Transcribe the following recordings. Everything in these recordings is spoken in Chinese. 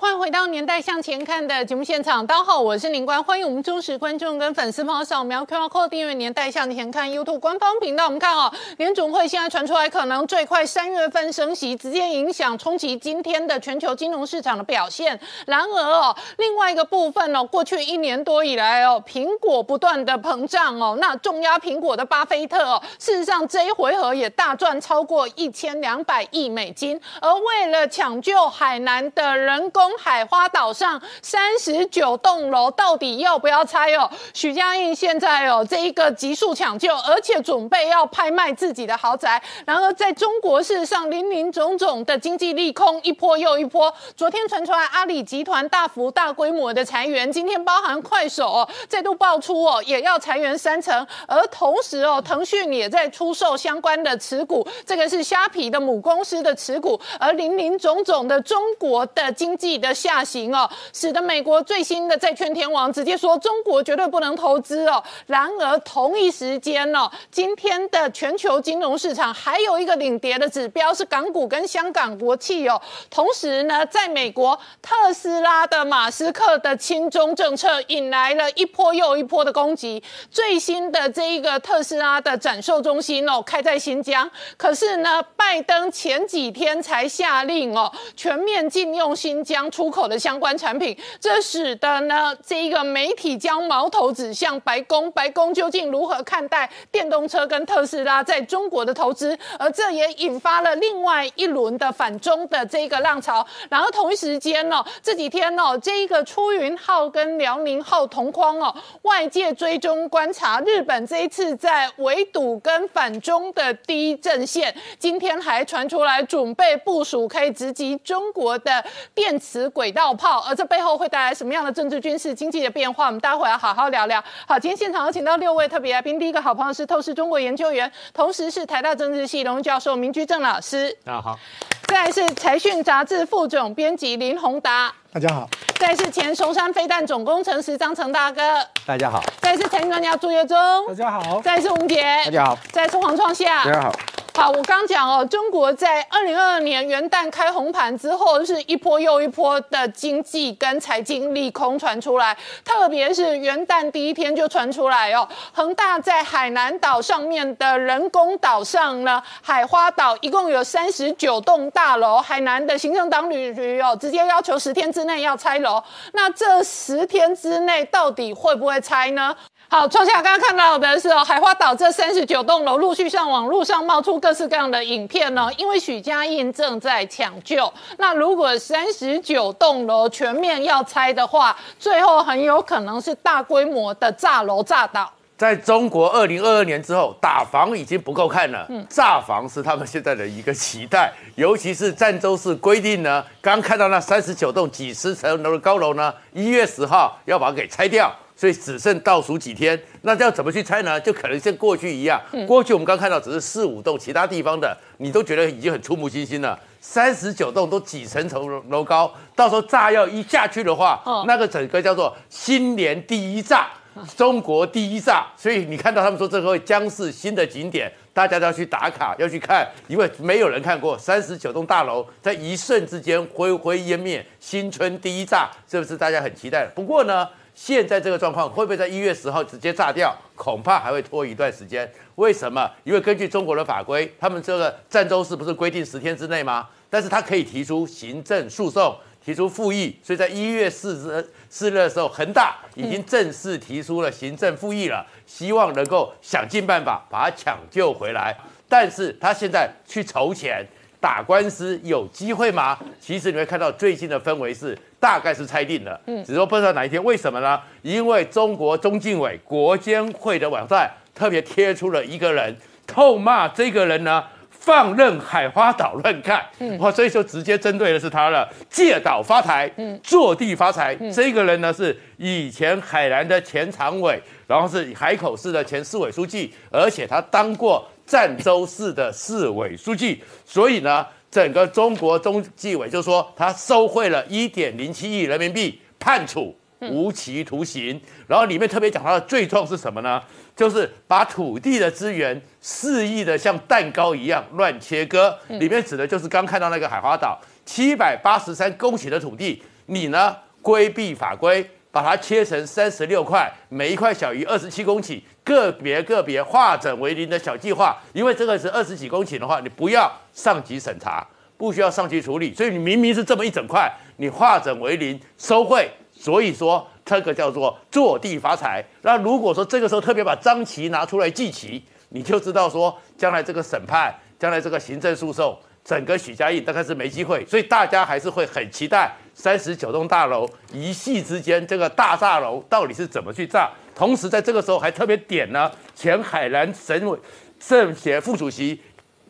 欢迎回到《年代向前看》的节目现场，大家好，我是林官，欢迎我们忠实观众跟粉丝朋友扫描 QR Code 订阅《年代向前看》YouTube 官方频道。我们看哦，联总会现在传出来，可能最快三月份升息，直接影响冲击今天的全球金融市场的表现。然而哦，另外一个部分哦，过去一年多以来哦，苹果不断的膨胀哦，那重压苹果的巴菲特哦，事实上这一回合也大赚超过一千两百亿美金，而为了抢救海南的人工。海花岛上三十九栋楼到底要不要拆哦？许家印现在哦这一个急速抢救，而且准备要拍卖自己的豪宅。然而在中国事实上林林总总的经济利空一波又一波。昨天传出来阿里集团大幅大规模的裁员，今天包含快手哦再度爆出哦也要裁员三成，而同时哦腾讯也在出售相关的持股，这个是虾皮的母公司的持股，而林林总总的中国的经济。的下行哦，使得美国最新的债券天王直接说中国绝对不能投资哦。然而同一时间哦，今天的全球金融市场还有一个领跌的指标是港股跟香港国企哦。同时呢，在美国特斯拉的马斯克的亲中政策引来了一波又一波的攻击。最新的这一个特斯拉的展售中心哦，开在新疆，可是呢，拜登前几天才下令哦，全面禁用新疆。出口的相关产品，这使得呢这一个媒体将矛头指向白宫，白宫究竟如何看待电动车跟特斯拉在中国的投资？而这也引发了另外一轮的反中的这个浪潮。然后同一时间呢，这几天呢，这一个出云号跟辽宁号同框哦，外界追踪观察日本这一次在围堵跟反中的第一阵线，今天还传出来准备部署可以直击中国的电磁。轨道炮，而这背后会带来什么样的政治、军事、经济的变化？我们待会要好好聊聊。好，今天现场有请到六位特别来宾，第一个好朋友是透视中国研究员，同时是台大政治系荣教授明居正老师。大家好。再来是财讯杂志副总编辑林宏达。大家好。再来是前松山飞弹总工程师张成大哥。大家好。再来是财经专家朱月忠。大家好。再来是吴杰。大家好。再来是黄创夏。大家好。好，我刚讲哦，中国在二零二二年元旦开红盘之后，是一波又一波的经济跟财经利空传出来，特别是元旦第一天就传出来哦，恒大在海南岛上面的人工岛上呢，海花岛一共有三十九栋大楼，海南的行政党旅局哦，直接要求十天之内要拆楼，那这十天之内到底会不会拆呢？好，创下刚刚看到的是哦，海花岛这三十九栋楼陆续上网络上冒出各式各样的影片哦，因为许家印正在抢救。那如果三十九栋楼全面要拆的话，最后很有可能是大规模的炸楼炸岛。在中国二零二二年之后，打房已经不够看了，嗯炸房是他们现在的一个期待，尤其是赣州市规定呢，刚看到那三十九栋几十层楼的高楼呢，一月十号要把它给拆掉。所以只剩倒数几天，那要怎么去猜呢？就可能像过去一样，过去我们刚看到只是四五栋，其他地方的你都觉得已经很触目惊心了。三十九栋都几层层楼高，到时候炸药一下去的话，那个整个叫做新年第一炸，中国第一炸。所以你看到他们说这个会将是新的景点，大家都要去打卡，要去看，因为没有人看过三十九栋大楼在一瞬之间灰灰烟灭，新春第一炸，是不是大家很期待？不过呢？现在这个状况会不会在一月十号直接炸掉？恐怕还会拖一段时间。为什么？因为根据中国的法规，他们这个赣州市不是规定十天之内吗？但是他可以提出行政诉讼，提出复议。所以在一月四日四日的时候，恒大已经正式提出了行政复议了，希望能够想尽办法把它抢救回来。但是他现在去筹钱。打官司有机会吗？其实你会看到最近的氛围是大概是猜定了，嗯，只是说不知道哪一天。为什么呢？因为中国中纪委国监会的网站特别贴出了一个人，痛骂这个人呢放任海花岛乱看，嗯，哇，所以就直接针对的是他了，借岛发财，嗯，坐地发财。这个人呢是以前海南的前常委，然后是海口市的前市委书记，而且他当过。赣州市的市委书记，所以呢，整个中国中纪委就说他收贿了一点零七亿人民币，判处无期徒刑。然后里面特别讲他的罪状是什么呢？就是把土地的资源肆意的像蛋糕一样乱切割，里面指的就是刚看到那个海花岛七百八十三公顷的土地，你呢规避法规，把它切成三十六块，每一块小于二十七公顷，个别个别化整为零的小计划，因为这个是二十几公顷的话，你不要上级审查，不需要上级处理，所以你明明是这么一整块，你化整为零收贿，所以说。这个叫做坐地发财。那如果说这个时候特别把张旗拿出来祭旗，你就知道说将来这个审判，将来这个行政诉讼，整个许家印大概是没机会。所以大家还是会很期待三十九栋大楼一夕之间这个大炸楼到底是怎么去炸。同时在这个时候还特别点呢，前海南省委政协副主席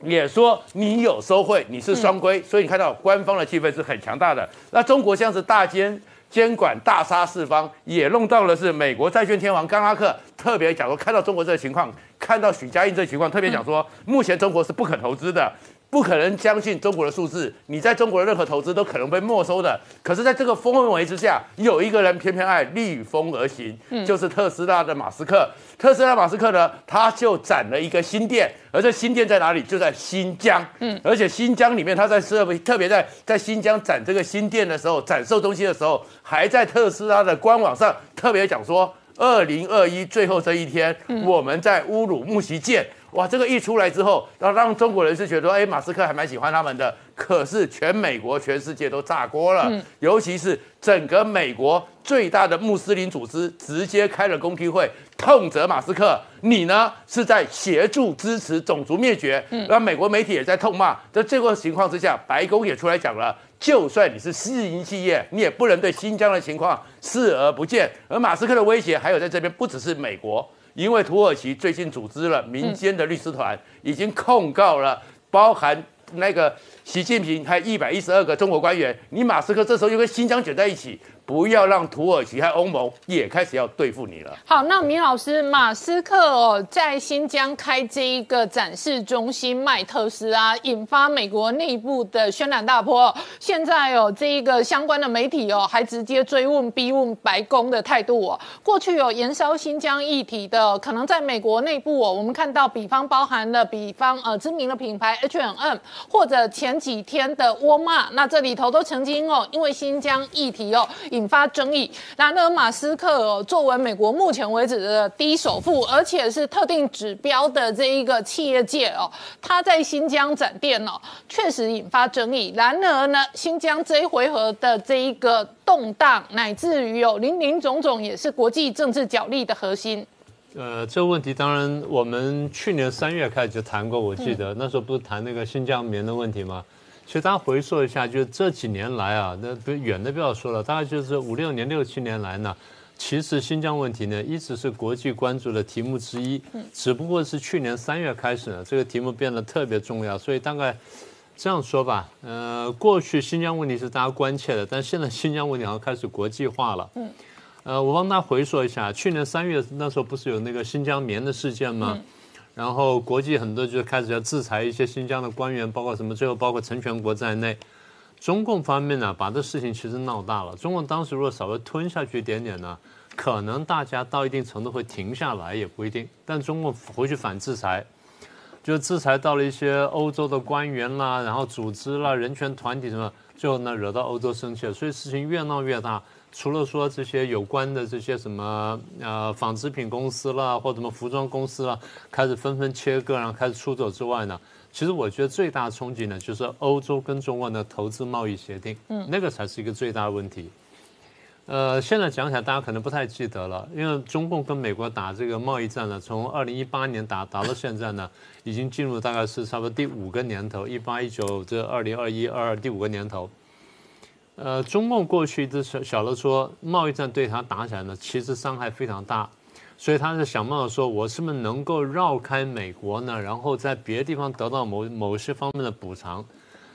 也说你有收贿，你是双规。所以你看到官方的气氛是很强大的。那中国像是大监。监管大杀四方，也弄到了是美国债券天王甘拉克特别讲说，看到中国这个情况，看到许家印这个情况，特别讲说，目前中国是不可投资的。不可能相信中国的数字，你在中国的任何投资都可能被没收的。可是，在这个氛围之下，有一个人偏偏爱逆风而行，就是特斯拉的马斯克。特斯拉马斯克呢，他就展了一个新店，而这新店在哪里？就在新疆。嗯，而且新疆里面，他在设备特别在在新疆展这个新店的时候，展售东西的时候，还在特斯拉的官网上特别讲说，二零二一最后这一天，我们在乌鲁木齐见。哇，这个一出来之后，然后让中国人是觉得，哎，马斯克还蛮喜欢他们的。可是全美国、全世界都炸锅了，尤其是整个美国最大的穆斯林组织直接开了公听会，痛责马斯克，你呢是在协助支持种族灭绝。那美国媒体也在痛骂。在这个情况之下，白宫也出来讲了，就算你是私营企业，你也不能对新疆的情况视而不见。而马斯克的威胁还有在这边，不只是美国。因为土耳其最近组织了民间的律师团，已经控告了包含那个习近平还一百一十二个中国官员。你马斯克这时候又跟新疆卷在一起。不要让土耳其和欧盟也开始要对付你了。好，那米老师，马斯克哦，在新疆开这一个展示中心卖特斯拉，引发美国内部的轩然大波。现在哦，这一个相关的媒体哦，还直接追问、逼问白宫的态度哦。过去有燃烧新疆议题的，可能在美国内部哦，我们看到，比方包含了比方呃知名的品牌 H&M，或者前几天的沃尔玛，那这里头都曾经哦，因为新疆议题哦引发争议。然而，马斯克作为美国目前为止的第一首富，而且是特定指标的这一个企业界哦，他在新疆展店哦，确实引发争议。然而呢，新疆这一回合的这一个动荡，乃至于有林林总总，也是国际政治角力的核心。呃，这个问题当然我们去年三月开始就谈过，我记得那时候不是谈那个新疆棉的问题吗？其实大家回溯一下，就这几年来啊，那不远的不要说了，大概就是五六年、六七年来呢，其实新疆问题呢一直是国际关注的题目之一。嗯。只不过是去年三月开始呢，这个题目变得特别重要。所以大概这样说吧，呃，过去新疆问题是大家关切的，但现在新疆问题好像开始国际化了。嗯。呃，我帮大家回溯一下，去年三月那时候不是有那个新疆棉的事件吗？然后国际很多就开始要制裁一些新疆的官员，包括什么，最后包括陈全国在内。中共方面呢，把这事情其实闹大了。中共当时如果稍微吞下去一点点呢，可能大家到一定程度会停下来，也不一定。但中共回去反制裁，就制裁到了一些欧洲的官员啦，然后组织啦、人权团体什么，最后呢惹到欧洲生气了，所以事情越闹越大。除了说这些有关的这些什么呃纺织品公司啦，或什么服装公司啦，开始纷纷切割，然后开始出走之外呢，其实我觉得最大的冲击呢，就是欧洲跟中国的投资贸易协定，嗯，那个才是一个最大的问题。呃，现在讲起来大家可能不太记得了，因为中共跟美国打这个贸易战呢，从二零一八年打打到现在呢，已经进入大概是差不多第五个年头，一八一九这二零二一二二第五个年头。呃，中共过去一直晓晓得说贸易战对他打起来呢，其实伤害非常大，所以他是想办法说，我是不是能够绕开美国呢？然后在别的地方得到某某些方面的补偿，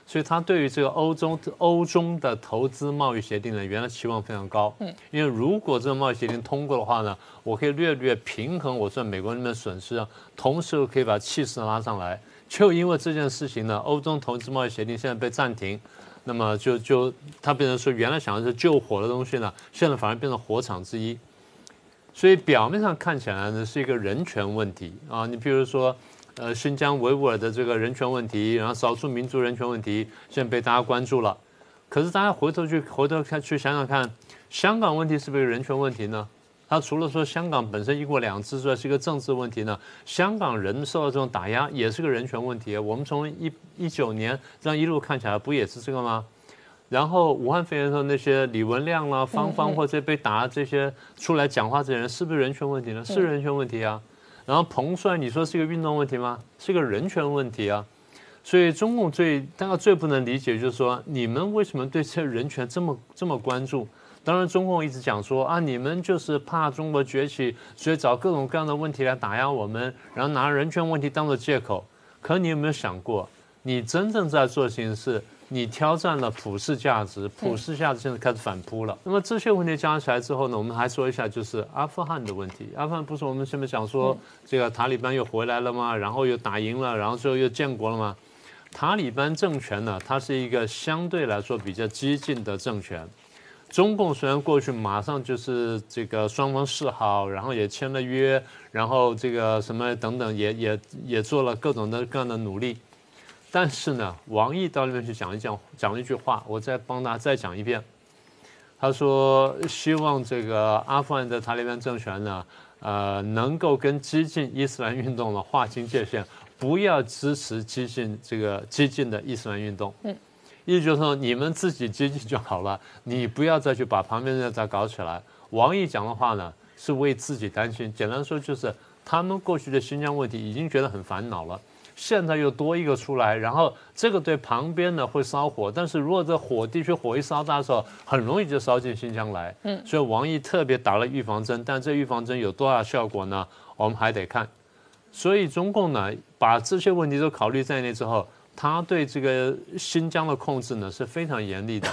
所以他对于这个欧洲欧中的投资贸易协定呢，原来期望非常高。嗯，因为如果这个贸易协定通过的话呢，我可以略略平衡我在美国那边的损失啊，同时可以把气势拉上来。就因为这件事情呢，欧洲投资贸易协定现在被暂停。那么就就他变成说，原来想的是救火的东西呢，现在反而变成火场之一。所以表面上看起来呢是一个人权问题啊，你比如说，呃，新疆维吾尔的这个人权问题，然后少数民族人权问题，现在被大家关注了。可是大家回头去回头看去想想看，香港问题是不是人权问题呢？它除了说香港本身一国两制之外，是一个政治问题呢，香港人受到这种打压也是个人权问题。我们从一一九年这样一路看起来，不也是这个吗？然后武汉肺炎的时候，那些李文亮啦、芳芳或者被打这些出来讲话这些人，是不是人权问题呢？是人权问题啊。然后彭帅，你说是一个运动问题吗？是个人权问题啊。所以中共最大家最不能理解就是说，你们为什么对这人权这么这么关注？当然，中共一直讲说啊，你们就是怕中国崛起，所以找各种各样的问题来打压我们，然后拿人权问题当做借口。可你有没有想过，你真正在做的事情是，你挑战了普世价值，普世价值现在开始反扑了。那么这些问题加起来之后呢，我们还说一下，就是阿富汗的问题。阿富汗不是我们前面讲说，这个塔利班又回来了吗？然后又打赢了，然后最后又建国了吗？塔利班政权呢，它是一个相对来说比较激进的政权。中共虽然过去马上就是这个双方示好，然后也签了约，然后这个什么等等，也也也做了各种的各样的努力，但是呢，王毅到那边去讲一讲，讲了一句话，我再帮他再讲一遍。他说希望这个阿富汗的塔利班政权呢，呃，能够跟激进伊斯兰运动呢划清界限，不要支持激进这个激进的伊斯兰运动。嗯。意思就是说，你们自己接近就好了，你不要再去把旁边人再搞起来。王毅讲的话呢，是为自己担心。简单说就是，他们过去的新疆问题已经觉得很烦恼了，现在又多一个出来，然后这个对旁边呢会烧火。但是如果这火地区火一烧大的时候，很容易就烧进新疆来。嗯，所以王毅特别打了预防针，但这预防针有多大效果呢？我们还得看。所以中共呢，把这些问题都考虑在内之后。他对这个新疆的控制呢是非常严厉的。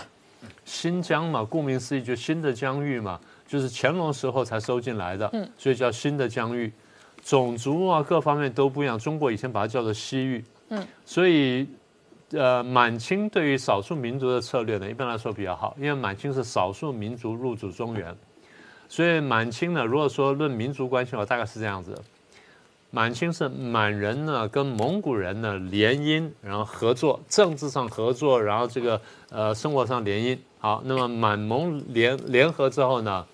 新疆嘛，顾名思义就新的疆域嘛，就是乾隆时候才收进来的，所以叫新的疆域。种族啊各方面都不一样，中国以前把它叫做西域。嗯，所以呃，满清对于少数民族的策略呢，一般来说比较好，因为满清是少数民族入主中原，所以满清呢，如果说论民族关系的话，大概是这样子。满清是满人呢跟蒙古人呢联姻，然后合作，政治上合作，然后这个呃生活上联姻。好，那么满蒙联联合之后呢，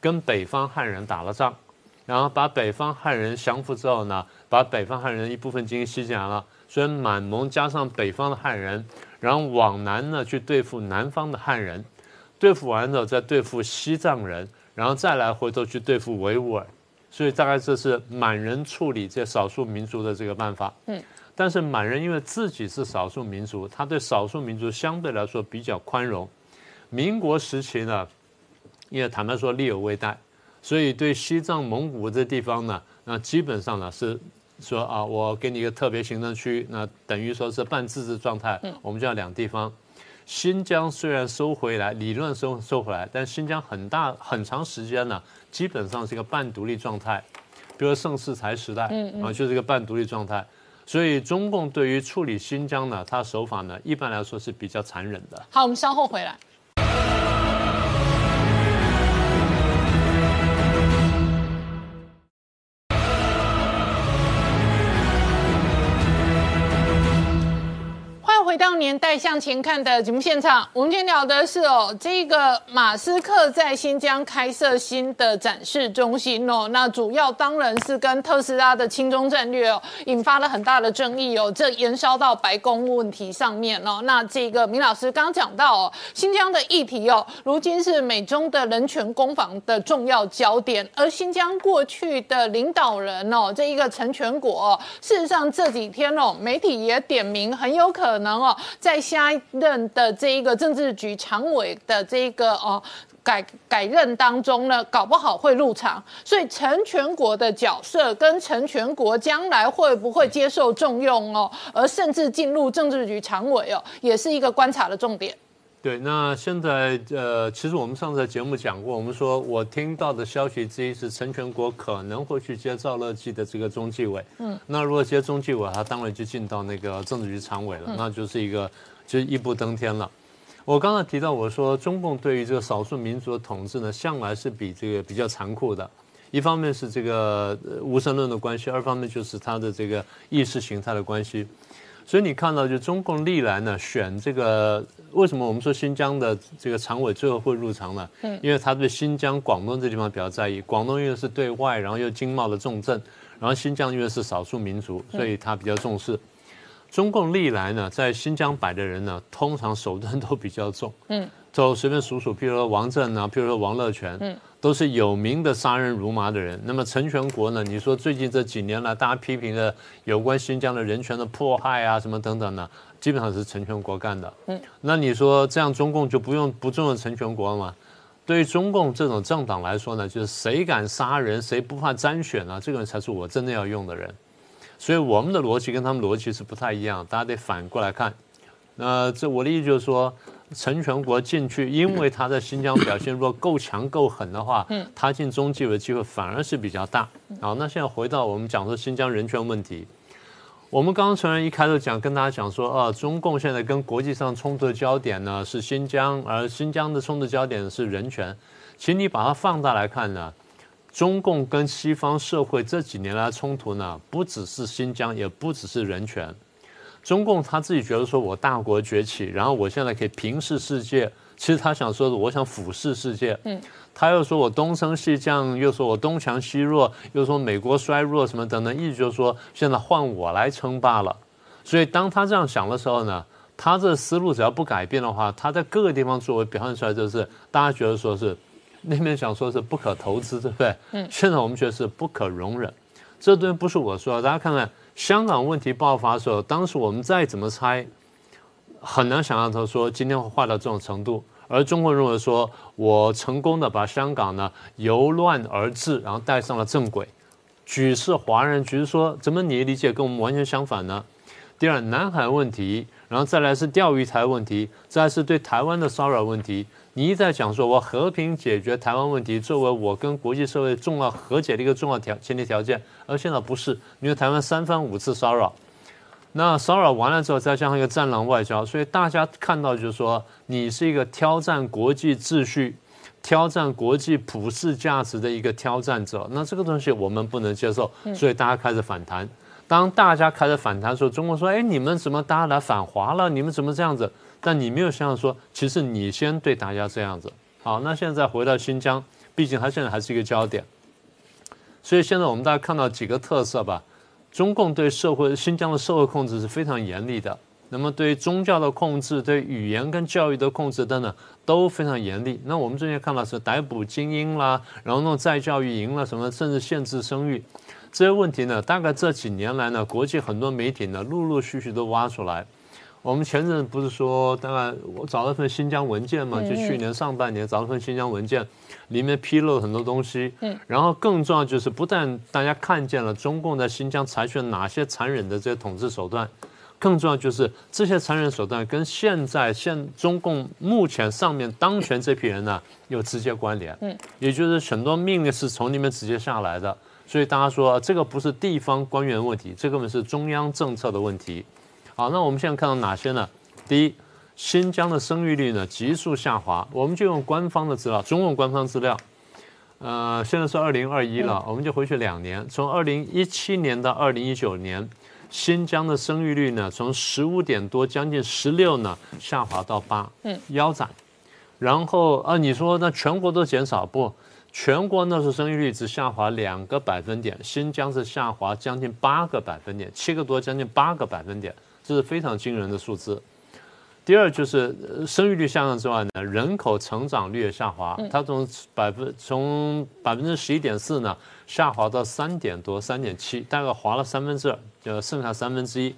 跟北方汉人打了仗，然后把北方汉人降服之后呢，把北方汉人一部分进行吸进来了。所以满蒙加上北方的汉人，然后往南呢去对付南方的汉人，对付完之后再对付西藏人，然后再来回头去对付维吾尔。所以大概这是满人处理这少数民族的这个办法。嗯，但是满人因为自己是少数民族，他对少数民族相对来说比较宽容。民国时期呢，因为坦白说力有未逮，所以对西藏、蒙古这地方呢，那基本上呢是说啊，我给你一个特别行政区，那等于说是半自治状态。嗯，我们叫两地方。新疆虽然收回来，理论收收回来，但新疆很大很长时间呢，基本上是一个半独立状态。比如盛世才时代，啊，就是一个半独立状态。所以中共对于处理新疆呢，他手法呢，一般来说是比较残忍的。好，我们稍后回来。年代向前看的节目现场，我们今天聊的是哦，这个马斯克在新疆开设新的展示中心哦，那主要当然是跟特斯拉的轻中战略哦，引发了很大的争议哦，这延烧到白宫问题上面哦。那这个明老师刚刚讲到哦，新疆的议题哦，如今是美中的人权攻防的重要焦点，而新疆过去的领导人哦，这一个成全国，事实上这几天哦，媒体也点名很有可能哦。在下一任的这一个政治局常委的这一个哦改改任当中呢，搞不好会入场，所以陈全国的角色跟陈全国将来会不会接受重用哦，而甚至进入政治局常委哦，也是一个观察的重点。对，那现在呃，其实我们上次节目讲过，我们说我听到的消息之一是陈全国可能会去接赵乐际的这个中纪委。嗯，那如果接中纪委，他当然就进到那个政治局常委了，那就是一个就一步登天了。我刚才提到，我说中共对于这个少数民族的统治呢，向来是比这个比较残酷的。一方面是这个无神论的关系，二方面就是他的这个意识形态的关系。所以你看到，就中共历来呢选这个，为什么我们说新疆的这个常委最后会入常呢？嗯，因为他对新疆、广东这地方比较在意。广东因为是对外，然后又经贸的重镇，然后新疆因为是少数民族，所以他比较重视。中共历来呢，在新疆摆的人呢，通常手段都比较重。嗯，就随便数数，譬如说王震啊，譬如说王乐泉，嗯。都是有名的杀人如麻的人。那么陈全国呢？你说最近这几年来，大家批评的有关新疆的人权的迫害啊，什么等等呢？基本上是陈全国干的。嗯，那你说这样中共就不用不重用陈全国了吗？对于中共这种政党来说呢，就是谁敢杀人，谁不怕沾血呢？这个人才是我真的要用的人。所以我们的逻辑跟他们逻辑是不太一样，大家得反过来看。那这我的意思就是说。陈全国进去，因为他在新疆表现如果够强够狠的话，他进中纪委的机会反而是比较大。好，那现在回到我们讲说新疆人权问题，我们刚刚承认一开始讲跟大家讲说，啊，中共现在跟国际上冲突的焦点呢是新疆，而新疆的冲突焦点是人权。请你把它放大来看呢，中共跟西方社会这几年来冲突呢，不只是新疆，也不只是人权。中共他自己觉得说，我大国崛起，然后我现在可以平视世界。其实他想说的，我想俯视世界。嗯，他又说我东升西降，又说我东强西弱，又说美国衰弱什么等等，意思就是说现在换我来称霸了。所以当他这样想的时候呢，他这思路只要不改变的话，他在各个地方作为表现出来就是大家觉得说是那边想说是不可投资，对不对？嗯，现在我们觉得是不可容忍。这东西不是我说，大家看看。香港问题爆发的时候，当时我们再怎么猜，很难想象他说今天会坏到这种程度。而中国认为说，我成功的把香港呢由乱而治，然后带上了正轨。举世华人觉得说，怎么你理解跟我们完全相反呢？第二，南海问题，然后再来是钓鱼台问题，再是对台湾的骚扰问题。你一再讲说，我和平解决台湾问题作为我跟国际社会重要和解的一个重要条前提条件，而现在不是，因为台湾三番五次骚扰，那骚扰完了之后再加上一个战狼外交，所以大家看到就是说，你是一个挑战国际秩序、挑战国际普世价值的一个挑战者，那这个东西我们不能接受，所以大家开始反弹。当大家开始反弹的时候，中国说：“哎，你们怎么大家来反华了？你们怎么这样子？”但你没有想想说，其实你先对大家这样子。好，那现在回到新疆，毕竟它现在还是一个焦点。所以现在我们大家看到几个特色吧。中共对社会新疆的社会控制是非常严厉的。那么对宗教的控制、对语言跟教育的控制等等都非常严厉。那我们最近看到是逮捕精英啦，然后弄再教育营啦，什么甚至限制生育这些问题呢？大概这几年来呢，国际很多媒体呢陆陆续续都挖出来。我们前阵不是说，当然我找了份新疆文件嘛，就去年上半年找了份新疆文件，里面披露了很多东西。嗯，然后更重要就是，不但大家看见了中共在新疆采取了哪些残忍的这些统治手段，更重要就是这些残忍手段跟现在现中共目前上面当权这批人呢有直接关联。嗯，也就是很多命令是从里面直接下来的，所以大家说这个不是地方官员问题，这根本是中央政策的问题。好，那我们现在看到哪些呢？第一，新疆的生育率呢急速下滑。我们就用官方的资料，中共官方资料。呃，现在是二零二一了，我们就回去两年，从二零一七年到二零一九年，新疆的生育率呢从十五点多将近十六呢下滑到八，嗯，腰斩。然后啊，你说那全国都减少不？全国那时候生育率只下滑两个百分点，新疆是下滑将近八个百分点，七个多将近八个百分点。这是非常惊人的数字。第二就是生育率下降之外呢，人口成长率也下滑，它从百分从百分之十一点四呢下滑到三点多三点七，大概滑了三分之二，就剩下三分之一。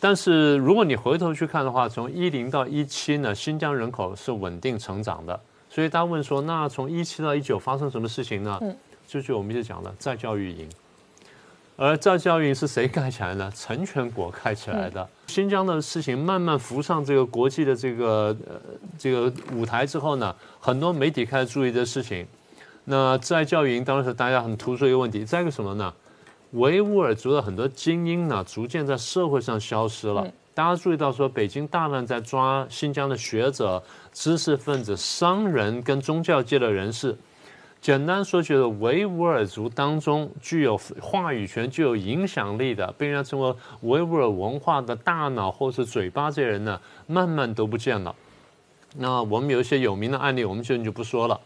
但是如果你回头去看的话，从一零到一七呢，新疆人口是稳定成长的。所以大家问说，那从一七到一九发生什么事情呢？就是我们就讲了再教育营。而再教育是谁盖起来的？成全国盖起来的。新疆的事情慢慢浮上这个国际的这个呃这个舞台之后呢，很多媒体开始注意这事情。那在教育营当时大家很突出一个问题。再一个什么呢？维吾尔族的很多精英呢，逐渐在社会上消失了。大家注意到说，北京大量在抓新疆的学者、知识分子、商人跟宗教界的人士。简单说，就是维吾尔族当中具有话语权、具有影响力的，被人家称为维吾尔文化的大脑或是嘴巴这些人呢，慢慢都不见了。那我们有一些有名的案例，我们现在就不说了。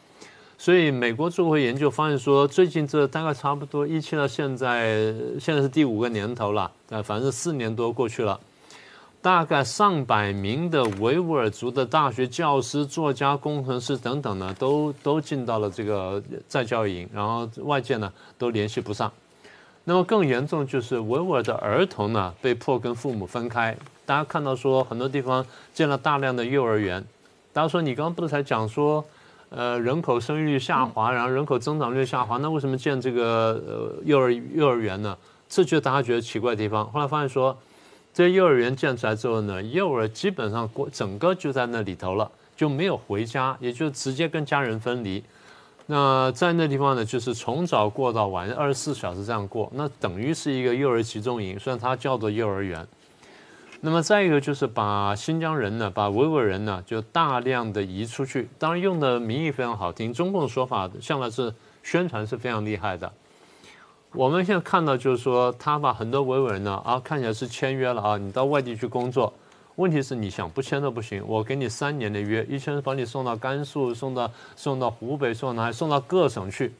所以美国做过研究，发现说，最近这大概差不多一七到现在，现在是第五个年头了，呃，反正四年多过去了。大概上百名的维吾尔族的大学教师、作家、工程师等等呢，都都进到了这个在教育营，然后外界呢都联系不上。那么更严重就是维吾尔的儿童呢被迫跟父母分开。大家看到说很多地方建了大量的幼儿园。大家说你刚刚不是才讲说，呃，人口生育率下滑，然后人口增长率下滑，那为什么建这个呃幼儿幼儿园呢？这就是大家觉得奇怪的地方。后来发现说。这幼儿园建出来之后呢，幼儿基本上过整个就在那里头了，就没有回家，也就直接跟家人分离。那在那地方呢，就是从早过到晚，二十四小时这样过，那等于是一个幼儿集中营，虽然它叫做幼儿园。那么再一个就是把新疆人呢，把维吾尔人呢，就大量的移出去，当然用的名义非常好听，中共的说法向来是宣传是非常厉害的。我们现在看到就是说，他把很多维吾尔人呢啊，看起来是签约了啊，你到外地去工作。问题是你想不签都不行，我给你三年的约，一签把你送到甘肃，送到送到湖北，送到还送到各省去。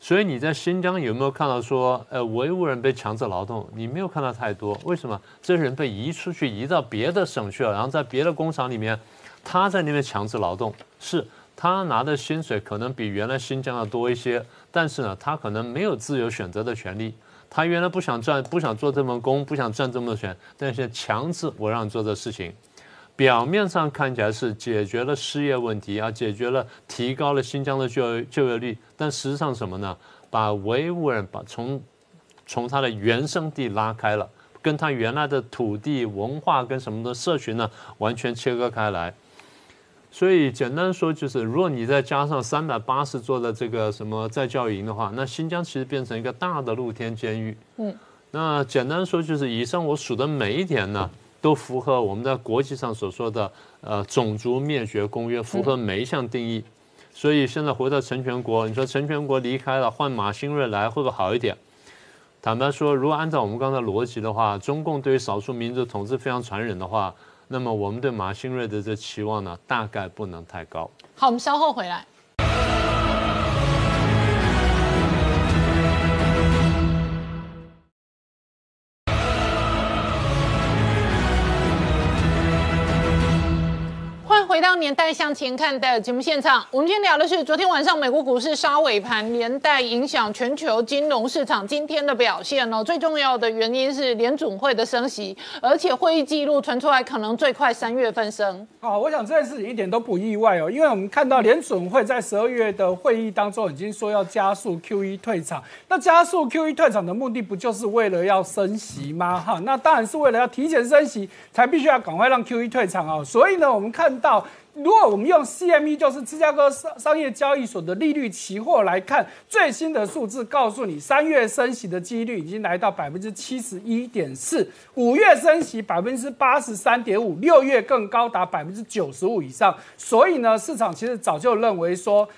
所以你在新疆有没有看到说，呃，维吾尔人被强制劳动？你没有看到太多。为什么？这些人被移出去，移到别的省去了，然后在别的工厂里面，他在那边强制劳动，是他拿的薪水可能比原来新疆要多一些。但是呢，他可能没有自由选择的权利。他原来不想赚，不想做这份工，不想赚这么多钱，但是强制我让你做这事情。表面上看起来是解决了失业问题啊，解决了提高了新疆的就业就业率，但实际上什么呢？把维吾尔把从从他的原生地拉开了，跟他原来的土地文化跟什么的社群呢，完全切割开来。所以简单说就是，如果你再加上三百八十座的这个什么在教育营的话，那新疆其实变成一个大的露天监狱。嗯，那简单说就是，以上我数的每一点呢，都符合我们在国际上所说的呃种族灭绝公约，符合每一项定义。所以现在回到成全国，你说成全国离开了，换马新瑞来会不会好一点？坦白说，如果按照我们刚才逻辑的话，中共对于少数民族统治非常残忍的话。那么我们对马新瑞的这期望呢，大概不能太高。好，我们稍后回来欢迎回。年代向前看的节目现场，我们今天聊的是昨天晚上美国股市杀尾盘，连带影响全球金融市场今天的表现哦。最重要的原因是联准会的升息，而且会议记录传出来，可能最快三月份升。好，我想这件事情一点都不意外哦，因为我们看到联准会在十二月的会议当中已经说要加速 QE 退场，那加速 QE 退场的目的不就是为了要升息吗？哈，那当然是为了要提前升息，才必须要赶快让 QE 退场啊。所以呢，我们看到。如果我们用 CME，就是芝加哥商商业交易所的利率期货来看，最新的数字告诉你，三月升息的几率已经来到百分之七十一点四，五月升息百分之八十三点五，六月更高达百分之九十五以上。所以呢，市场其实早就认为说。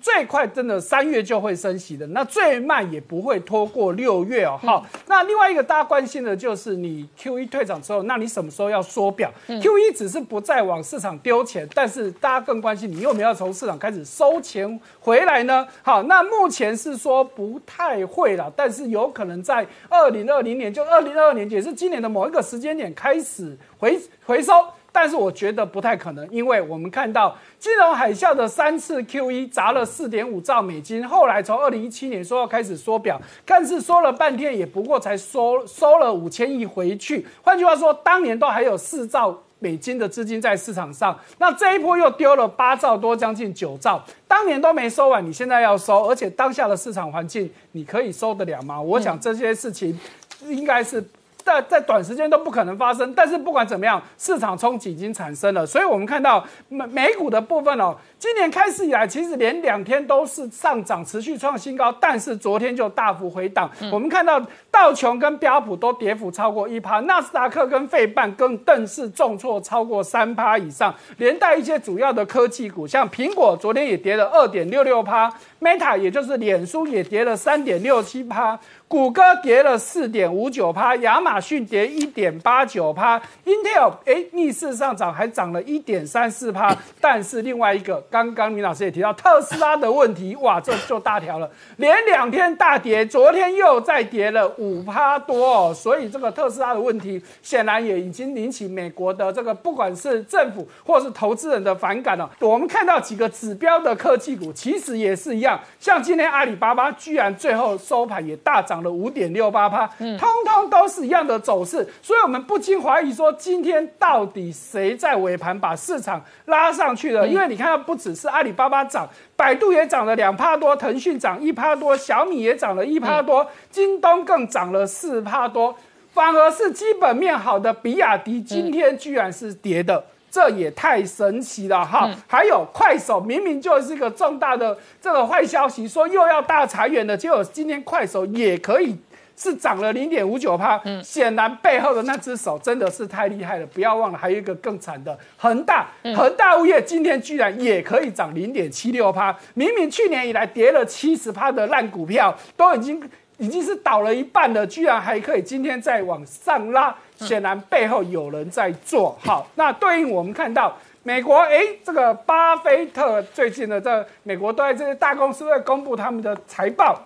最快真的三月就会升息的，那最慢也不会拖过六月哦。好，那另外一个大家关心的就是你 Q E 退场之后，那你什么时候要缩表？Q E 只是不再往市场丢钱，但是大家更关心你有没有从市场开始收钱回来呢？好，那目前是说不太会了，但是有可能在二零二零年，就二零二二年，也是今年的某一个时间点开始回回收。但是我觉得不太可能，因为我们看到金融海啸的三次 QE 砸了四点五兆美金，后来从二零一七年说要开始缩表，看似缩了半天，也不过才收收了五千亿回去。换句话说，当年都还有四兆美金的资金在市场上，那这一波又丢了八兆多，将近九兆，当年都没收完，你现在要收，而且当下的市场环境，你可以收得了吗？我想这些事情应该是。在在短时间都不可能发生。但是不管怎么样，市场冲击已经产生了，所以我们看到美美股的部分哦，今年开始以来，其实连两天都是上涨，持续创新高，但是昨天就大幅回档。我们看到道琼跟标普都跌幅超过一趴，纳斯达克跟费半更更是重挫超过三趴以上，连带一些主要的科技股，像苹果昨天也跌了二点六六趴，Meta 也就是脸书也跌了三点六七趴。谷歌跌了四点五九趴，亚马逊跌一点八九趴，Intel 哎逆势上涨，还涨了一点三四趴。但是另外一个，刚刚米老师也提到特斯拉的问题，哇，这就大条了，连两天大跌，昨天又再跌了五趴多哦。所以这个特斯拉的问题，显然也已经引起美国的这个不管是政府或是投资人的反感了。我们看到几个指标的科技股，其实也是一样，像今天阿里巴巴居然最后收盘也大涨。了五点六八趴，通通都是一样的走势，所以我们不禁怀疑说，今天到底谁在尾盘把市场拉上去了？因为你看到不只是阿里巴巴涨，百度也涨了两趴多，腾讯涨一趴多，小米也涨了一趴多，京东更涨了四趴多，反而是基本面好的比亚迪今天居然是跌的。这也太神奇了哈！还有快手，明明就是一个重大的这个坏消息，说又要大裁员了，结果今天快手也可以是涨了零点五九趴。嗯，显然背后的那只手真的是太厉害了。不要忘了，还有一个更惨的恒大，恒大物业今天居然也可以涨零点七六趴。明明去年以来跌了七十趴的烂股票，都已经已经是倒了一半了，居然还可以今天再往上拉。显然背后有人在做。好，那对应我们看到美国，哎，这个巴菲特最近的这美国都在这些大公司在公布他们的财报，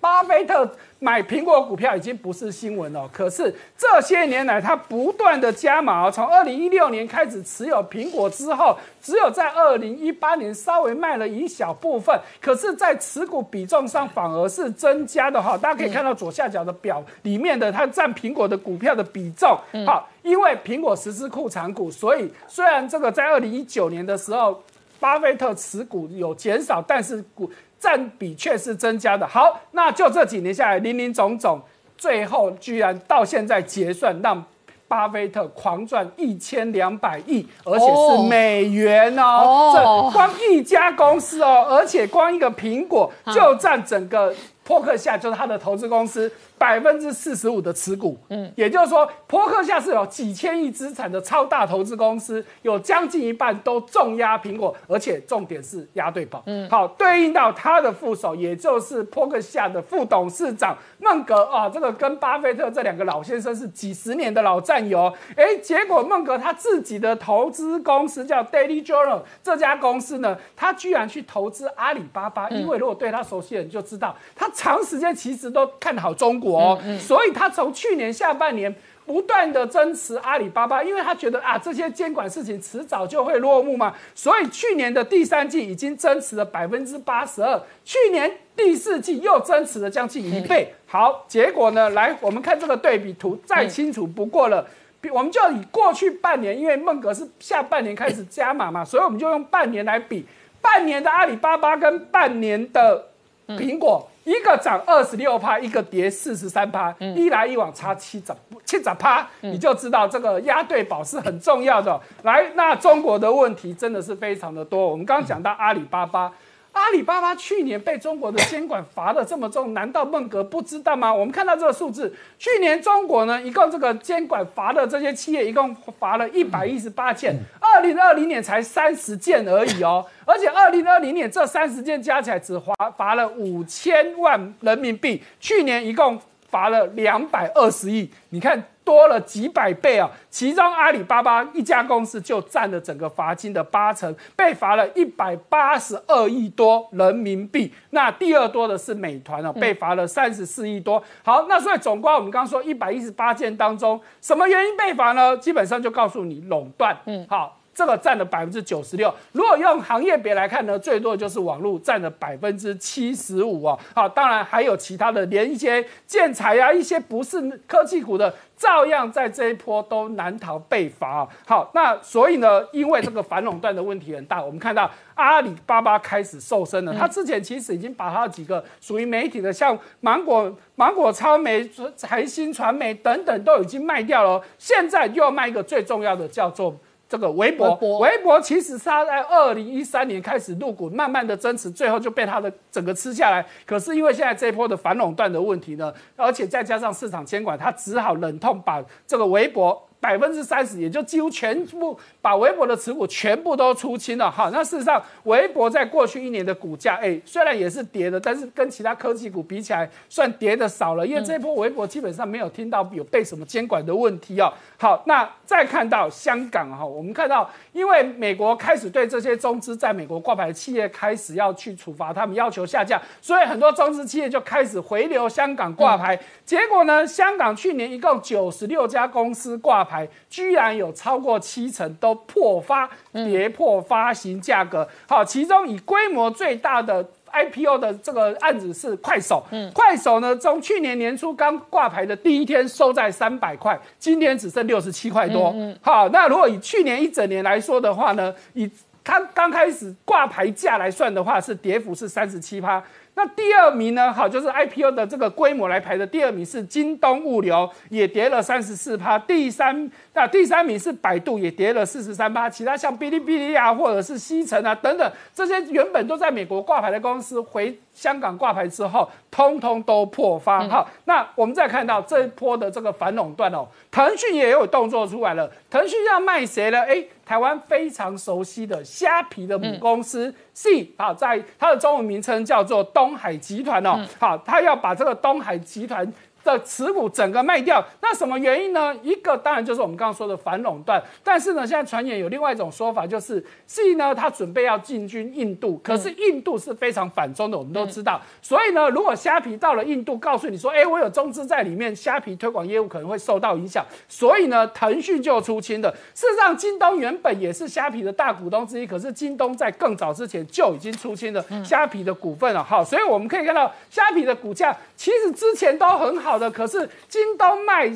巴菲特。买苹果股票已经不是新闻了，可是这些年来他不断的加码，从二零一六年开始持有苹果之后，只有在二零一八年稍微卖了一小部分，可是，在持股比重上反而是增加的哈。大家可以看到左下角的表里面的它占苹果的股票的比重，好，因为苹果实施库藏股，所以虽然这个在二零一九年的时候，巴菲特持股有减少，但是股。占比却是增加的。好，那就这几年下来，林林总总，最后居然到现在结算，让巴菲特狂赚一千两百亿，而且是美元哦。这光一家公司哦，而且光一个苹果就占整个扑克夏，就是他的投资公司。百分之四十五的持股，嗯，也就是说，伯克夏是有几千亿资产的超大投资公司，有将近一半都重压苹果，而且重点是压对宝，嗯，好，对应到他的副手，也就是伯克夏的副董事长孟格啊，这个跟巴菲特这两个老先生是几十年的老战友，哎，结果孟格他自己的投资公司叫 Daily Journal 这家公司呢，他居然去投资阿里巴巴，因为如果对他熟悉的人就知道，他长时间其实都看好中国。国，所以他从去年下半年不断的增持阿里巴巴，因为他觉得啊，这些监管事情迟早就会落幕嘛，所以去年的第三季已经增持了百分之八十二，去年第四季又增持了将近一倍。好，结果呢，来我们看这个对比图，再清楚不过了。我们就以过去半年，因为孟格是下半年开始加码嘛，所以我们就用半年来比，半年的阿里巴巴跟半年的苹果。一个涨二十六趴，一个跌四十三趴，一来一往差七十七十趴，你就知道这个押对宝是很重要的。来，那中国的问题真的是非常的多。我们刚刚讲到阿里巴巴。阿里巴巴去年被中国的监管罚的这么重，难道孟格不知道吗？我们看到这个数字，去年中国呢，一共这个监管罚的这些企业，一共罚了一百一十八件，二零二零年才三十件而已哦，而且二零二零年这三十件加起来只罚罚了五千万人民币，去年一共罚了两百二十亿，你看。多了几百倍啊！其中阿里巴巴一家公司就占了整个罚金的八成，被罚了一百八十二亿多人民币。那第二多的是美团啊，被罚了三十四亿多。好，那所以总共我们刚刚说一百一十八件当中，什么原因被罚呢？基本上就告诉你垄断。嗯，好。这个占了百分之九十六。如果用行业别来看呢，最多就是网络占了百分之七十五哦。好，当然还有其他的，连一些建材啊，一些不是科技股的。照样在这一波都难逃被罚。好，那所以呢，因为这个反垄断的问题很大，我们看到阿里巴巴开始瘦身了。他之前其实已经把他几个属于媒体的，像芒果、芒果超媒、财新传媒等等都已经卖掉了，现在又要卖一个最重要的，叫做。这个微博，微博其实是他在二零一三年开始入股，慢慢的增持，最后就被他的整个吃下来。可是因为现在这一波的反垄断的问题呢，而且再加上市场监管，他只好忍痛把这个微博。百分之三十，也就几乎全部把微博的持股全部都出清了。哈，那事实上，微博在过去一年的股价，哎，虽然也是跌的，但是跟其他科技股比起来，算跌的少了。因为这波微博基本上没有听到有被什么监管的问题哦。好，那再看到香港哈，我们看到，因为美国开始对这些中资在美国挂牌的企业开始要去处罚，他们要求下架，所以很多中资企业就开始回流香港挂牌。结果呢，香港去年一共九十六家公司挂。牌居然有超过七成都破发，跌破发行价格。好，其中以规模最大的 IPO 的这个案子是快手。嗯，快手呢，从去年年初刚挂牌的第一天收在三百块，今天只剩六十七块多。嗯，好，那如果以去年一整年来说的话呢，以它刚开始挂牌价来算的话，是跌幅是三十七趴。那第二名呢？好，就是 IPO 的这个规模来排的第二名是京东物流，也跌了三十四趴。第三，那第三名是百度，也跌了四十三趴。其他像哔哩哔哩啊，或者是西城啊等等，这些原本都在美国挂牌的公司回香港挂牌之后，通通都破发。好，那我们再看到这一波的这个反垄断哦，腾讯也有动作出来了。腾讯要卖谁呢？哎。台湾非常熟悉的虾皮的母公司 C，好，在它的中文名称叫做东海集团哦，好，它要把这个东海集团。的持股整个卖掉，那什么原因呢？一个当然就是我们刚刚说的反垄断，但是呢，现在传言有另外一种说法，就是 C 呢，他准备要进军印度，可是印度是非常反中的，我们都知道，所以呢，如果虾皮到了印度，告诉你说，哎，我有中资在里面，虾皮推广业务可能会受到影响，所以呢，腾讯就出清的。事实上，京东原本也是虾皮的大股东之一，可是京东在更早之前就已经出清了虾皮的股份了，好，所以我们可以看到虾皮的股价其实之前都很好。的可是京东卖，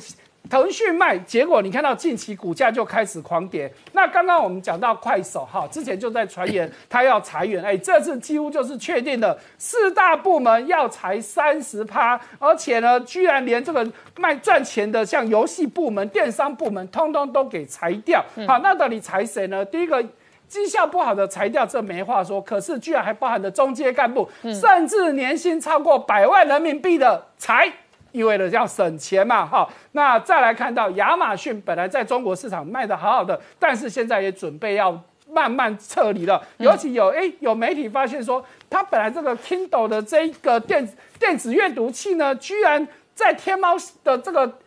腾讯卖，结果你看到近期股价就开始狂跌。那刚刚我们讲到快手哈，之前就在传言他要裁员，哎，这次几乎就是确定的，四大部门要裁三十趴，而且呢，居然连这个卖赚钱的像游戏部门、电商部门，通通都给裁掉。好，那到底裁谁呢？第一个绩效不好的裁掉，这没话说。可是居然还包含着中阶干部，甚至年薪超过百万人民币的裁。意味着要省钱嘛，哈，那再来看到亚马逊本来在中国市场卖的好好的，但是现在也准备要慢慢撤离了。尤其有哎有媒体发现说，它本来这个 Kindle 的这一个电电子阅读器呢，居然在天猫的这个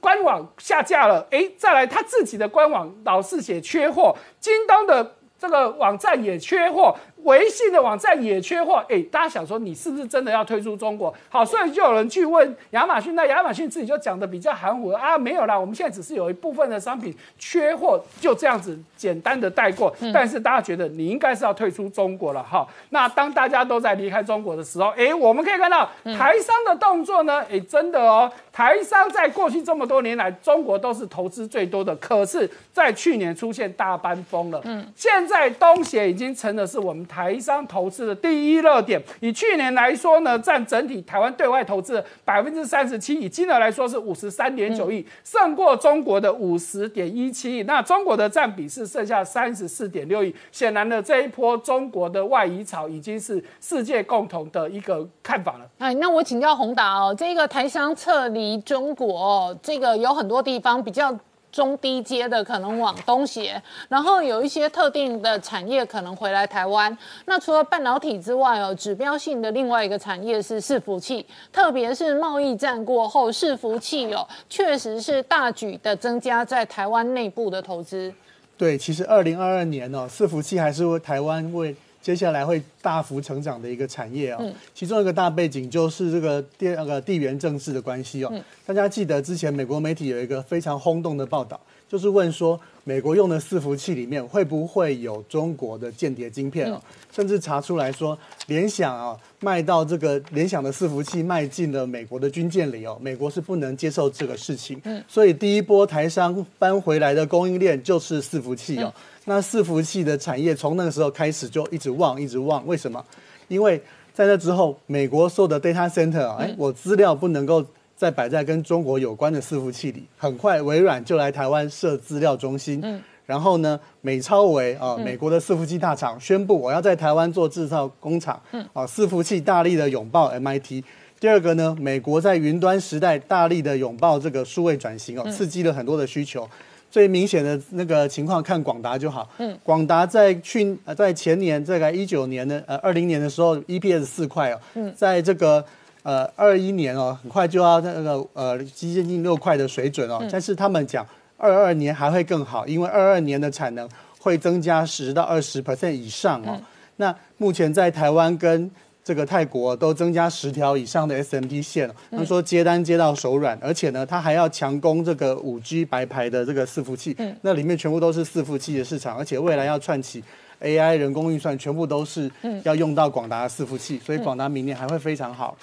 官网下架了。哎，再来它自己的官网老是写缺货，京东的这个网站也缺货。微信的网站也缺货，哎，大家想说你是不是真的要退出中国？好，所以就有人去问亚马逊，那亚马逊自己就讲的比较含糊啊，没有啦，我们现在只是有一部分的商品缺货，就这样子简单的带过。但是大家觉得你应该是要退出中国了哈。那当大家都在离开中国的时候，哎，我们可以看到台商的动作呢，哎，真的哦，台商在过去这么多年来，中国都是投资最多的，可是，在去年出现大班风了。嗯，现在东协已经成了是我们。台商投资的第一热点，以去年来说呢，占整体台湾对外投资的百分之三十七，以金额来说是五十三点九亿，胜过中国的五十点一七亿。那中国的占比是剩下三十四点六亿。显然呢，这一波中国的外移潮已经是世界共同的一个看法了。哎，那我请教宏达哦，这个台商撤离中国，这个有很多地方比较。中低阶的可能往东斜，然后有一些特定的产业可能回来台湾。那除了半导体之外哦，指标性的另外一个产业是伺服器，特别是贸易战过后，伺服器哦确实是大举的增加在台湾内部的投资。对，其实二零二二年哦，伺服器还是为台湾为。接下来会大幅成长的一个产业哦，其中一个大背景就是这个地那个地缘政治的关系哦。大家记得之前美国媒体有一个非常轰动的报道，就是问说美国用的伺服器里面会不会有中国的间谍晶片哦？甚至查出来说，联想啊卖到这个联想的伺服器卖进了美国的军舰里哦，美国是不能接受这个事情。嗯，所以第一波台商搬回来的供应链就是伺服器哦。那伺服器的产业从那个时候开始就一直旺，一直旺。为什么？因为在那之后，美国所有的 data center，哎，我资料不能够再摆在跟中国有关的伺服器里。很快，微软就来台湾设资料中心。嗯，然后呢，美超维啊，美国的伺服器大厂宣布我要在台湾做制造工厂。嗯，啊，伺服器大力的拥抱 MIT。第二个呢，美国在云端时代大力的拥抱这个数位转型哦，刺激了很多的需求。最明显的那个情况，看广达就好。嗯，广达在去呃在前年这个一九年的呃二零年的时候，EPS 四块哦。嗯，在这个呃二一年哦，很快就要那个呃接近六块的水准哦。但是他们讲二二年还会更好，因为二二年的产能会增加十到二十 percent 以上哦。那目前在台湾跟这个泰国都增加十条以上的 SMT 线，他说接单接到手软，而且呢，他还要强攻这个五 G 白牌的这个伺服器，那里面全部都是伺服器的市场，而且未来要串起 AI 人工运算，全部都是要用到广达的伺服器，所以广达明年还会非常好。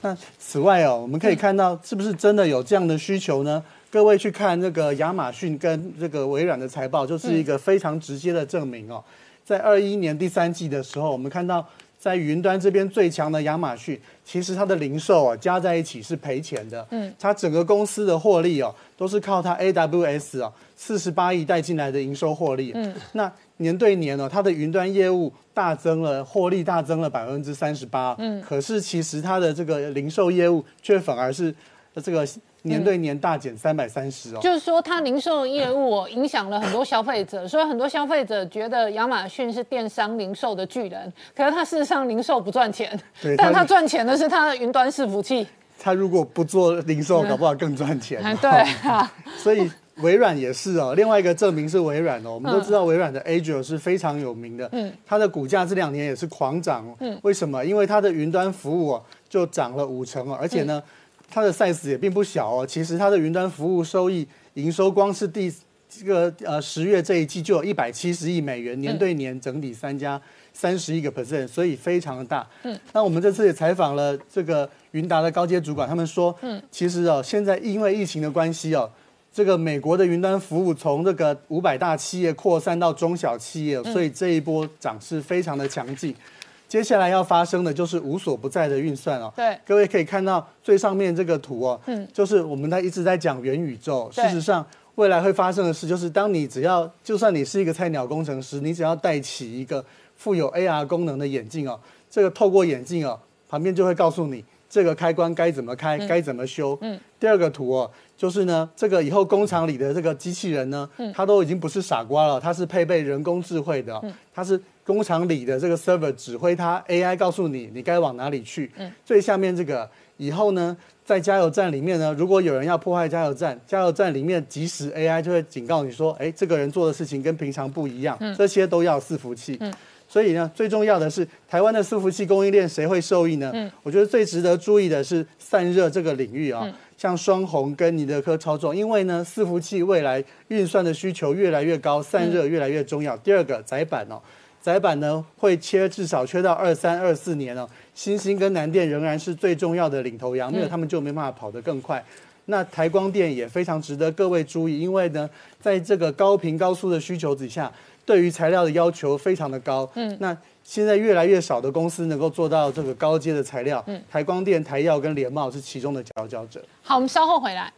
那此外哦，我们可以看到是不是真的有这样的需求呢？各位去看这个亚马逊跟这个微软的财报，就是一个非常直接的证明哦。在二一年第三季的时候，我们看到。在云端这边最强的亚马逊，其实它的零售啊加在一起是赔钱的。嗯，它整个公司的获利哦，都是靠它 AWS 哦四十八亿带进来的营收获利。嗯，那年对年呢，它的云端业务大增了，获利大增了百分之三十八。嗯，可是其实它的这个零售业务却反而是这个。年对年大减三百三十哦，就是说它零售业务影响了很多消费者，所以很多消费者觉得亚马逊是电商零售的巨人，可是它事实上零售不赚钱，但它赚钱的是它的云端伺服器。它如果不做零售，搞不好更赚钱。对啊，所以微软也是哦。另外一个证明是微软哦，我们都知道微软的 Azure 是非常有名的，嗯，它的股价这两年也是狂涨，嗯，为什么？因为它的云端服务哦就涨了五成哦，而且呢。它的 size 也并不小哦，其实它的云端服务收益营收光是第这个呃十月这一季就有一百七十亿美元，年对年整体三家三十一个 percent，所以非常的大。嗯，那我们这次也采访了这个云达的高阶主管，他们说，嗯，其实哦，现在因为疫情的关系哦，这个美国的云端服务从这个五百大企业扩散到中小企业，所以这一波涨势非常的强劲。接下来要发生的就是无所不在的运算哦。对，各位可以看到最上面这个图哦，嗯，就是我们在一直在讲元宇宙。事实上，未来会发生的事就是，当你只要，就算你是一个菜鸟工程师，你只要戴起一个富有 AR 功能的眼镜哦，这个透过眼镜哦，旁边就会告诉你这个开关该怎么开，该怎么修。嗯。第二个图哦，就是呢，这个以后工厂里的这个机器人呢，它都已经不是傻瓜了，它是配备人工智慧的，它是。工厂里的这个 server 指挥它 AI 告诉你你该往哪里去。嗯，最下面这个以后呢，在加油站里面呢，如果有人要破坏加油站，加油站里面即时 AI 就会警告你说，哎，这个人做的事情跟平常不一样。嗯，这些都要伺服器。嗯，所以呢，最重要的是台湾的伺服器供应链谁会受益呢？嗯，我觉得最值得注意的是散热这个领域啊，像双红跟尼德科操作，因为呢，伺服器未来运算的需求越来越高，散热越来越重要。第二个窄板哦。窄板呢会切，至少缺到二三二四年哦。新兴跟南电仍然是最重要的领头羊，没有他们就没办法跑得更快。那台光电也非常值得各位注意，因为呢，在这个高频高速的需求底下，对于材料的要求非常的高。嗯，那现在越来越少的公司能够做到这个高阶的材料。嗯，台光电、台药跟联茂是其中的佼佼者。好，我们稍后回来。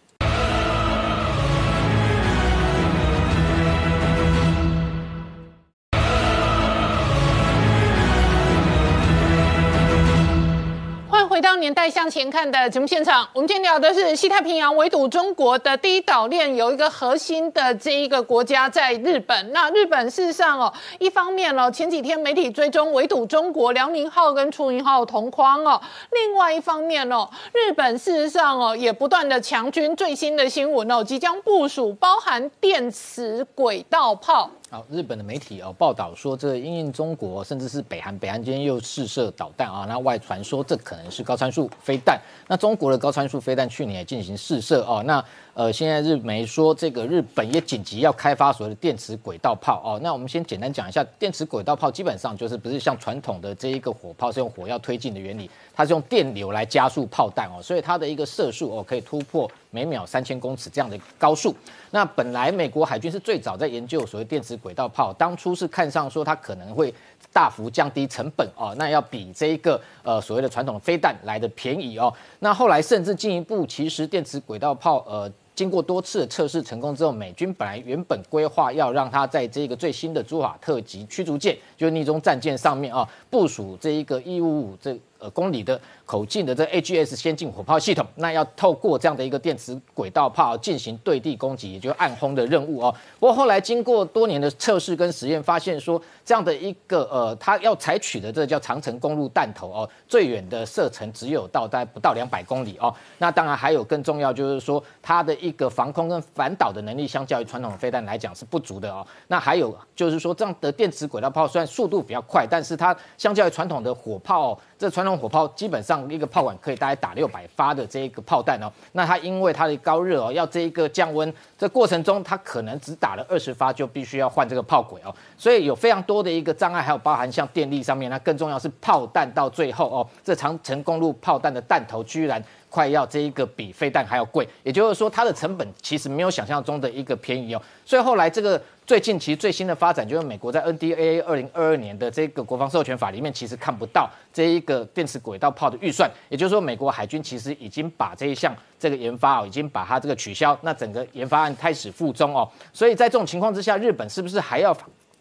回到年代向前看的节目现场，我们今天聊的是西太平洋围堵中国的第一岛链，有一个核心的这一个国家在日本。那日本事实上哦，一方面哦，前几天媒体追踪围堵中国辽宁号跟出云号同框哦，另外一方面哦，日本事实上哦也不断的强军。最新的新闻哦，即将部署包含电磁轨道炮。好，日本的媒体哦报道说，这因应中国甚至是北韩，北韩今天又试射导弹啊，那外传说这可能是高参数飞弹。那中国的高参数飞弹去年也进行试射啊，那。呃，现在日媒说这个日本也紧急要开发所谓的电磁轨道炮哦。那我们先简单讲一下，电磁轨道炮基本上就是不是像传统的这一个火炮是用火药推进的原理，它是用电流来加速炮弹哦，所以它的一个射速哦可以突破每秒三千公尺这样的高速。那本来美国海军是最早在研究所谓电磁轨道炮，当初是看上说它可能会大幅降低成本哦，那要比这一个呃所谓的传统飞弹来的便宜哦。那后来甚至进一步，其实电磁轨道炮呃。经过多次的测试成功之后，美军本来原本规划要让它在这个最新的朱瓦特级驱逐舰，就是逆中战舰上面啊，部署这一个一五五这呃公里的。口径的这 AGS 先进火炮系统，那要透过这样的一个电磁轨道炮进行对地攻击，也就是暗轰的任务哦。不过后来经过多年的测试跟实验，发现说这样的一个呃，它要采取的这叫长城公路弹头哦，最远的射程只有到大概不到两百公里哦。那当然还有更重要就是说，它的一个防空跟反导的能力，相较于传统的飞弹来讲是不足的哦。那还有就是说，这样的电磁轨道炮虽然速度比较快，但是它相较于传统的火炮，这传统火炮基本上。一个炮管可以大概打六百发的这一个炮弹哦，那它因为它的高热哦，要这一个降温，这过程中它可能只打了二十发就必须要换这个炮轨哦，所以有非常多的一个障碍，还有包含像电力上面，那更重要是炮弹到最后哦，这长城公路炮弹的弹头居然。快要这一个比飞弹还要贵，也就是说它的成本其实没有想象中的一个便宜哦。所以后来这个最近其实最新的发展就是美国在 NDAA 二零二二年的这个国防授权法里面其实看不到这一个电磁轨道炮的预算，也就是说美国海军其实已经把这一项这个研发哦已经把它这个取消，那整个研发案开始负中哦。所以在这种情况之下，日本是不是还要？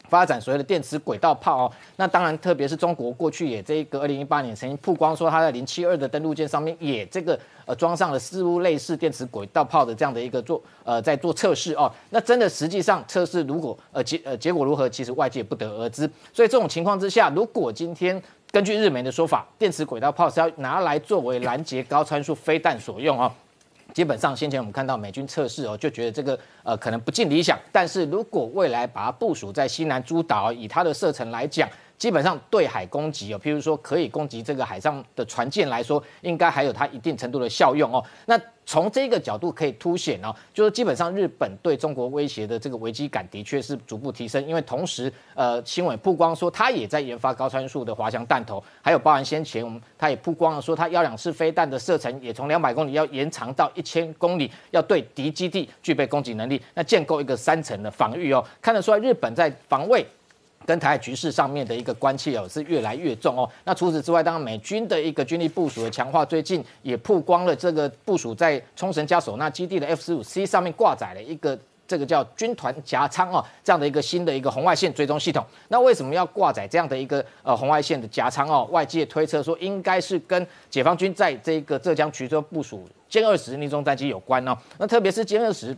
发展所谓的电磁轨道炮哦，那当然，特别是中国过去也这个二零一八年曾经曝光说，它在零七二的登陆舰上面也这个呃装上了似乎类似电磁轨道炮的这样的一个做呃在做测试哦。那真的实际上测试如果呃结呃结果如何，其实外界不得而知。所以这种情况之下，如果今天根据日媒的说法，电磁轨道炮是要拿来作为拦截高参数飞弹所用哦。基本上，先前我们看到美军测试哦，就觉得这个呃可能不尽理想。但是如果未来把它部署在西南诸岛，以它的射程来讲，基本上对海攻击哦，譬如说可以攻击这个海上的船舰来说，应该还有它一定程度的效用哦。那从这个角度可以凸显哦，就是基本上日本对中国威胁的这个危机感的确是逐步提升，因为同时呃新闻曝光说它也在研发高参数的滑翔弹头，还有包含先前我们它也曝光了说它幺两式飞弹的射程也从两百公里要延长到一千公里，要对敌基地具备攻击能力，那建构一个三层的防御哦，看得出来日本在防卫。跟台海局势上面的一个关切哦是越来越重哦。那除此之外，当然美军的一个军力部署的强化，最近也曝光了这个部署在冲绳加索纳基地的 F 十五 C 上面挂载了一个这个叫军团夹舱哦这样的一个新的一个红外线追踪系统。那为什么要挂载这样的一个呃红外线的夹舱哦？外界推测说应该是跟解放军在这个浙江衢州部署歼二十逆中战机有关哦。那特别是歼二十，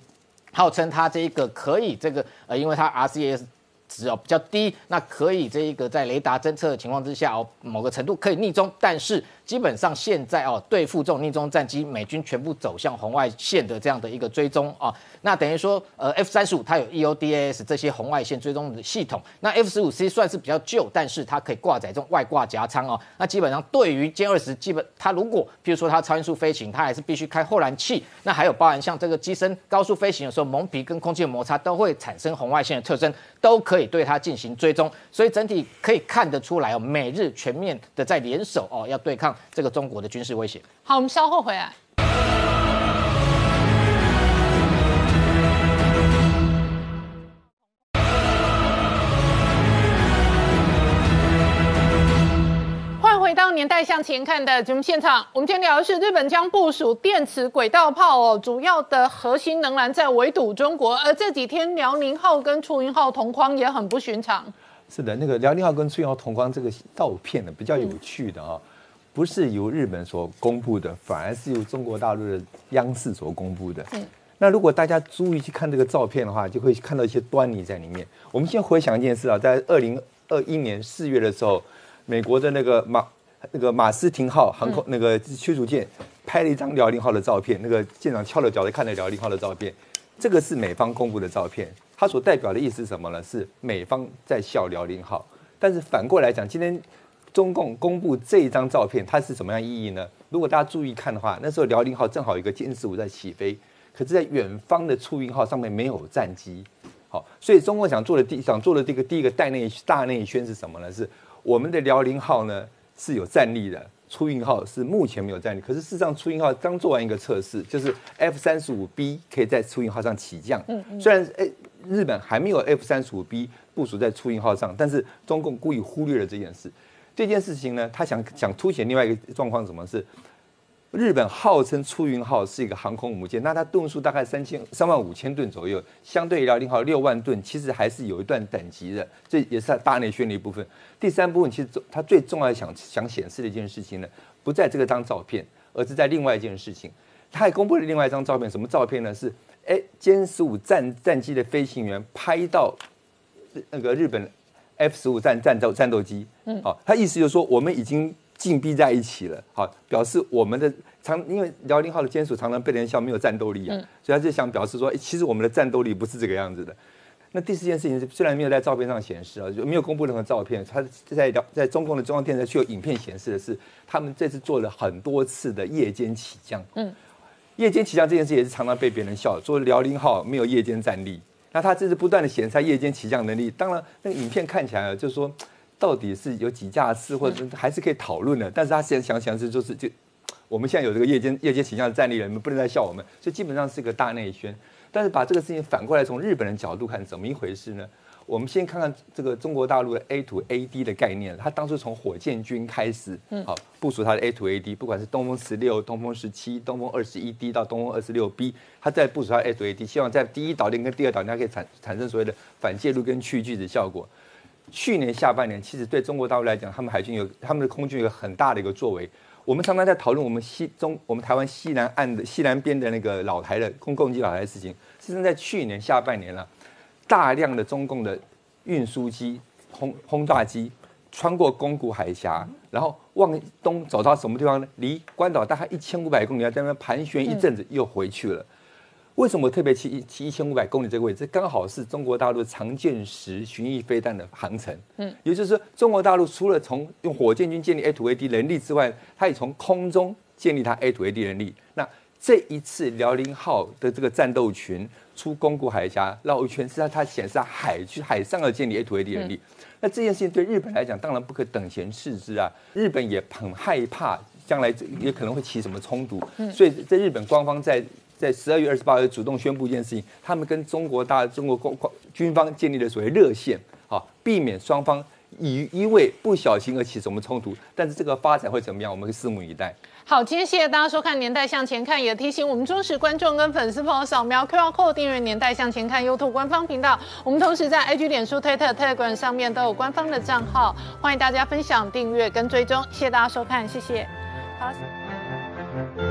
号称它这一个可以这个呃，因为它 RCS。值哦比较低，那可以这一个在雷达侦测的情况之下哦，某个程度可以逆中，但是。基本上现在哦，对付这种逆中战机，美军全部走向红外线的这样的一个追踪啊，那等于说呃，F 三十五它有 EODAS 这些红外线追踪的系统，那 F 十五 C 算是比较旧，但是它可以挂载这种外挂夹舱哦，那基本上对于歼二十，基本它如果譬如说它超音速飞行，它还是必须开后燃器，那还有包含像这个机身高速飞行的时候，蒙皮跟空气的摩擦都会产生红外线的特征，都可以对它进行追踪，所以整体可以看得出来哦，美日全面的在联手哦，要对抗。这个中国的军事威胁。好，我们稍后回来。欢迎回到年代向前看的节目现场。我们今天聊的是日本将部署电磁轨道炮哦，主要的核心仍然在围堵中国。而这几天辽宁号跟出云号同框也很不寻常。是的，那个辽宁号跟出云号同框这个照片呢，比较有趣的啊。不是由日本所公布的，反而是由中国大陆的央视所公布的。嗯，那如果大家注意去看这个照片的话，就会看到一些端倪在里面。我们先回想一件事啊，在二零二一年四月的时候，美国的那个马那个马斯廷号航空那个驱逐舰拍了一张辽宁号的照片，那个舰长翘着脚在看着辽宁号的照片，这个是美方公布的照片，它所代表的意思是什么呢？是美方在笑辽宁号。但是反过来讲，今天。中共公布这一张照片，它是什么样意义呢？如果大家注意看的话，那时候辽宁号正好有一个歼十五在起飞，可是在远方的出云号上面没有战机。好，所以中共想做的第想做的这个第一个大内大内宣是什么呢？是我们的辽宁号呢是有战力的，出云号是目前没有战力。可是事实上，出云号刚做完一个测试，就是 F 三十五 B 可以在出云号上起降。嗯嗯。虽然诶日本还没有 F 三十五 B 部署在出云号上，但是中共故意忽略了这件事。这件事情呢，他想想凸显另外一个状况，什么是？日本号称出云号是一个航空母舰，那它吨数大概三千三万五千吨左右，相对辽宁号六万吨，其实还是有一段等级的，这也是它大内宣的一部分。第三部分其实它最重要想想显示的一件事情呢，不在这个张照片，而是在另外一件事情。它还公布了另外一张照片，什么照片呢？是哎歼十五战战机的飞行员拍到那个日本 F 十五战战斗战斗机，嗯，好，他意思就是说我们已经。紧逼在一起了，好，表示我们的常因为辽宁号的歼属常常被人笑没有战斗力啊，所以他就想表示说，其实我们的战斗力不是这个样子的。那第四件事情是，虽然没有在照片上显示啊，就没有公布任何照片，他在在中共的中央电视台却有影片显示的是，他们这次做了很多次的夜间起降。嗯，夜间起降这件事也是常常被别人笑，说辽宁号没有夜间战力。那他这是不断的显示夜间起降能力，当然那个影片看起来就是说。到底是有几架次，或者还是可以讨论的。但是他现在想想是，就是就我们现在有这个夜间夜间起降的战力了，你们不能再笑我们，所以基本上是个大内宣。但是把这个事情反过来从日本人角度看，怎么一回事呢？我们先看看这个中国大陆的 A to A D 的概念。它当初从火箭军开始，好部署它的 A to A D，不管是东风十六、东风十七、东风二十一 D 到东风二十六 B，它在部署他 A to A D，希望在第一岛链跟第二岛链可以产产生所谓的反介入跟去拒的效果。去年下半年，其实对中国大陆来讲，他们海军有他们的空军有很大的一个作为。我们常常在讨论我们西中我们台湾西南岸的西南边的那个老台的空攻击老台的事情。实际上，在去年下半年了，大量的中共的运输机、轰轰炸机穿过宫古海峡，然后往东走到什么地方呢？离关岛大概一千五百公里，在那边盘旋一阵子，又回去了。为什么特别骑骑一千五百公里这个位置？刚好是中国大陆常见时巡弋飞弹的航程。嗯，也就是说，中国大陆除了从用火箭军建立 A to A D 能力之外，它也从空中建立它 A to A D 能力。那这一次辽宁号的这个战斗群出宫古海峡绕一圈，是它它显示海去海上要建立 A to A D 能力。那这件事情对日本来讲，当然不可等闲视之啊！日本也很害怕将来也可能会起什么冲突，所以在日本官方在。在十二月二十八日主动宣布一件事情，他们跟中国大中国公军方建立了所谓热线，啊，避免双方以因为不小心而起什么冲突。但是这个发展会怎么样，我们拭目以待。好，今天谢谢大家收看《年代向前看》，也提醒我们忠实观众跟粉丝朋友扫描 QR Code 订阅《年代向前看》YouTube 官方频道。我们同时在 IG、脸书、推特 Telegram 上面都有官方的账号，欢迎大家分享、订阅跟追踪。谢谢大家收看，谢谢。好。